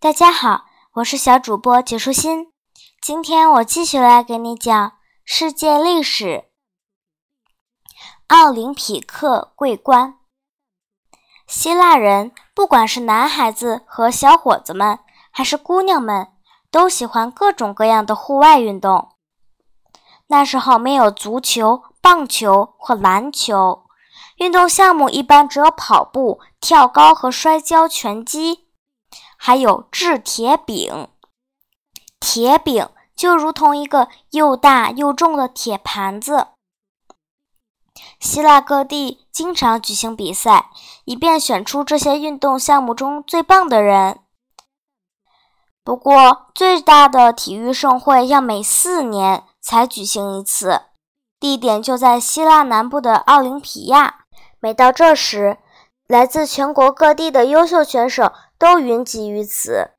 大家好，我是小主播解舒心。今天我继续来给你讲世界历史。奥林匹克桂冠。希腊人不管是男孩子和小伙子们，还是姑娘们，都喜欢各种各样的户外运动。那时候没有足球、棒球或篮球，运动项目一般只有跑步、跳高和摔跤、拳击，还有掷铁饼。铁饼就如同一个又大又重的铁盘子。希腊各地经常举行比赛，以便选出这些运动项目中最棒的人。不过，最大的体育盛会要每四年才举行一次，地点就在希腊南部的奥林匹亚。每到这时，来自全国各地的优秀选手都云集于此，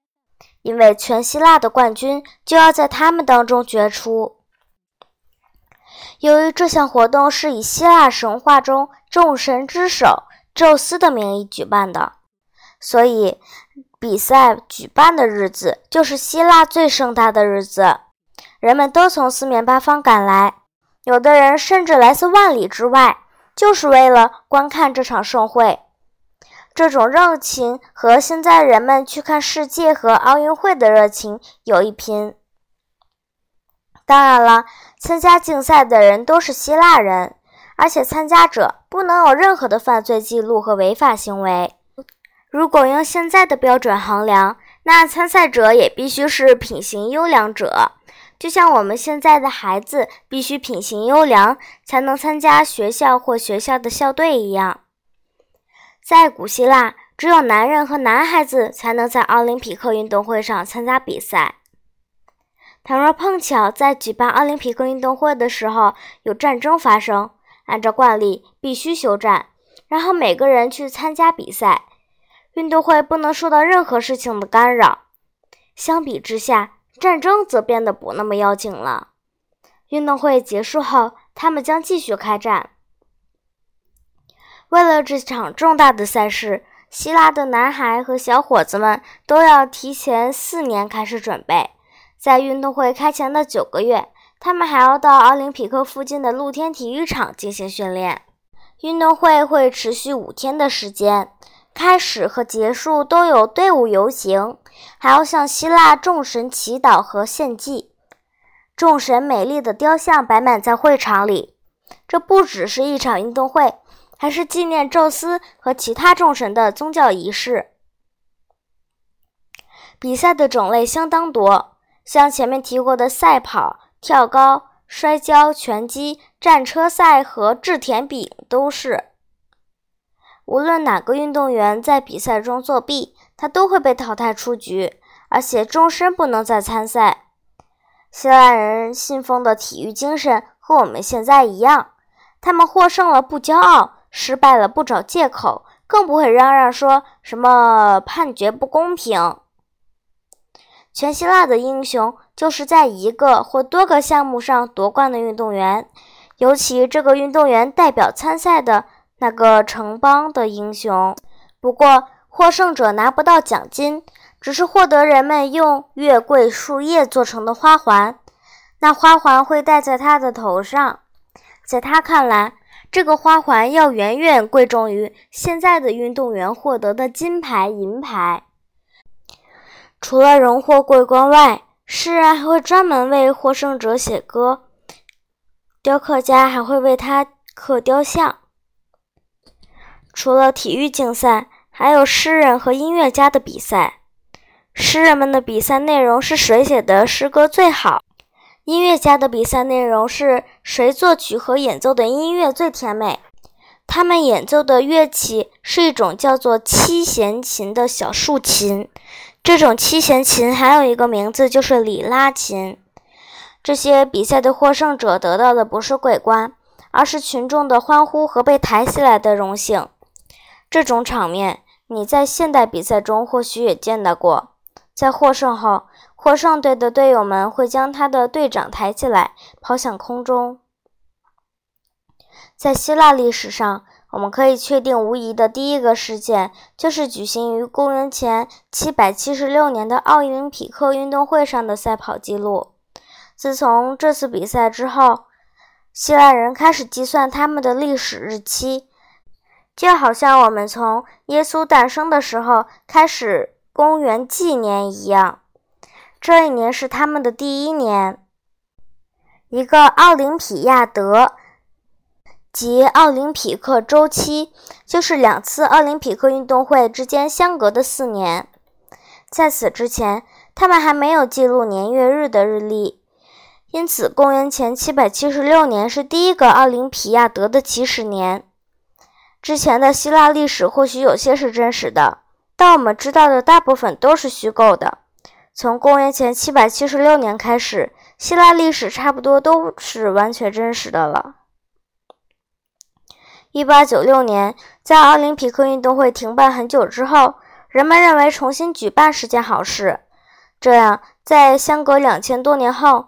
因为全希腊的冠军就要在他们当中决出。由于这项活动是以希腊神话中众神之首宙斯的名义举办的，所以。比赛举办的日子就是希腊最盛大的日子，人们都从四面八方赶来，有的人甚至来自万里之外，就是为了观看这场盛会。这种热情和现在人们去看世界和奥运会的热情有一拼。当然了，参加竞赛的人都是希腊人，而且参加者不能有任何的犯罪记录和违法行为。如果用现在的标准衡量，那参赛者也必须是品行优良者，就像我们现在的孩子必须品行优良才能参加学校或学校的校队一样。在古希腊，只有男人和男孩子才能在奥林匹克运动会上参加比赛。倘若碰巧在举办奥林匹克运动会的时候有战争发生，按照惯例必须休战，然后每个人去参加比赛。运动会不能受到任何事情的干扰。相比之下，战争则变得不那么要紧了。运动会结束后，他们将继续开战。为了这场重大的赛事，希腊的男孩和小伙子们都要提前四年开始准备。在运动会开前的九个月，他们还要到奥林匹克附近的露天体育场进行训练。运动会会持续五天的时间。开始和结束都有队伍游行，还要向希腊众神祈祷和献祭。众神美丽的雕像摆满在会场里。这不只是一场运动会，还是纪念宙斯和其他众神的宗教仪式。比赛的种类相当多，像前面提过的赛跑、跳高、摔跤、拳击、战车赛和掷甜饼都是。无论哪个运动员在比赛中作弊，他都会被淘汰出局，而且终身不能再参赛。希腊人信奉的体育精神和我们现在一样，他们获胜了不骄傲，失败了不找借口，更不会嚷嚷说什么判决不公平。全希腊的英雄就是在一个或多个项目上夺冠的运动员，尤其这个运动员代表参赛的。那个城邦的英雄，不过获胜者拿不到奖金，只是获得人们用月桂树叶做成的花环。那花环会戴在他的头上，在他看来，这个花环要远远贵重于现在的运动员获得的金牌、银牌。除了荣获桂冠外，诗人还会专门为获胜者写歌，雕刻家还会为他刻雕像。除了体育竞赛，还有诗人和音乐家的比赛。诗人们的比赛内容是谁写的诗歌最好；音乐家的比赛内容是谁作曲和演奏的音乐最甜美。他们演奏的乐器是一种叫做七弦琴的小竖琴。这种七弦琴还有一个名字，就是里拉琴。这些比赛的获胜者得到的不是桂冠，而是群众的欢呼和被抬起来的荣幸。这种场面，你在现代比赛中或许也见到过。在获胜后，获胜队的队友们会将他的队长抬起来，抛向空中。在希腊历史上，我们可以确定，无疑的第一个事件就是举行于公元前776年的奥林匹克运动会上的赛跑记录。自从这次比赛之后，希腊人开始计算他们的历史日期，就好像我们从耶稣诞生的时候开始公元纪年一样。这一年是他们的第一年。一个奥林匹亚德。即奥林匹克周期，就是两次奥林匹克运动会之间相隔的四年。在此之前，他们还没有记录年月日的日历，因此公元前776年是第一个奥林匹亚德的起始年。之前的希腊历史或许有些是真实的，但我们知道的大部分都是虚构的。从公元前776年开始，希腊历史差不多都是完全真实的了。一八九六年，在奥林匹克运动会停办很久之后，人们认为重新举办是件好事。这样，在相隔两千多年后，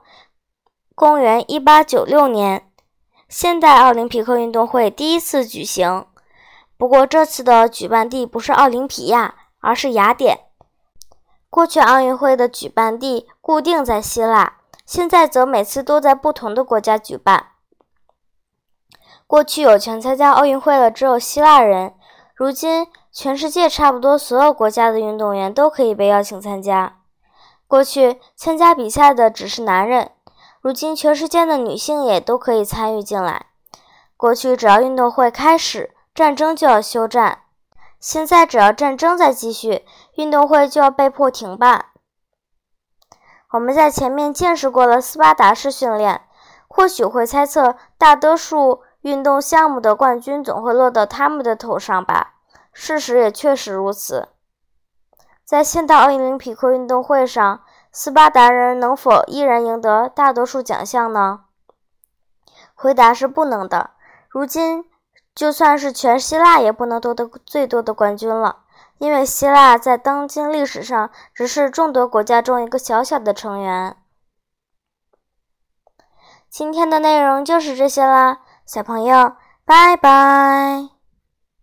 公元一八九六年，现代奥林匹克运动会第一次举行。不过，这次的举办地不是奥林匹亚，而是雅典。过去奥运会的举办地固定在希腊，现在则每次都在不同的国家举办。过去有权参加奥运会的只有希腊人，如今全世界差不多所有国家的运动员都可以被邀请参加。过去参加比赛的只是男人，如今全世界的女性也都可以参与进来。过去只要运动会开始，战争就要休战；现在只要战争在继续，运动会就要被迫停办。我们在前面见识过了斯巴达式训练，或许会猜测大多数。运动项目的冠军总会落到他们的头上吧？事实也确实如此。在现代奥林匹克运动会上，斯巴达人能否依然赢得大多数奖项呢？回答是不能的。如今，就算是全希腊也不能夺得最多的冠军了，因为希腊在当今历史上只是众多国家中一个小小的成员。今天的内容就是这些啦。小朋友，拜拜。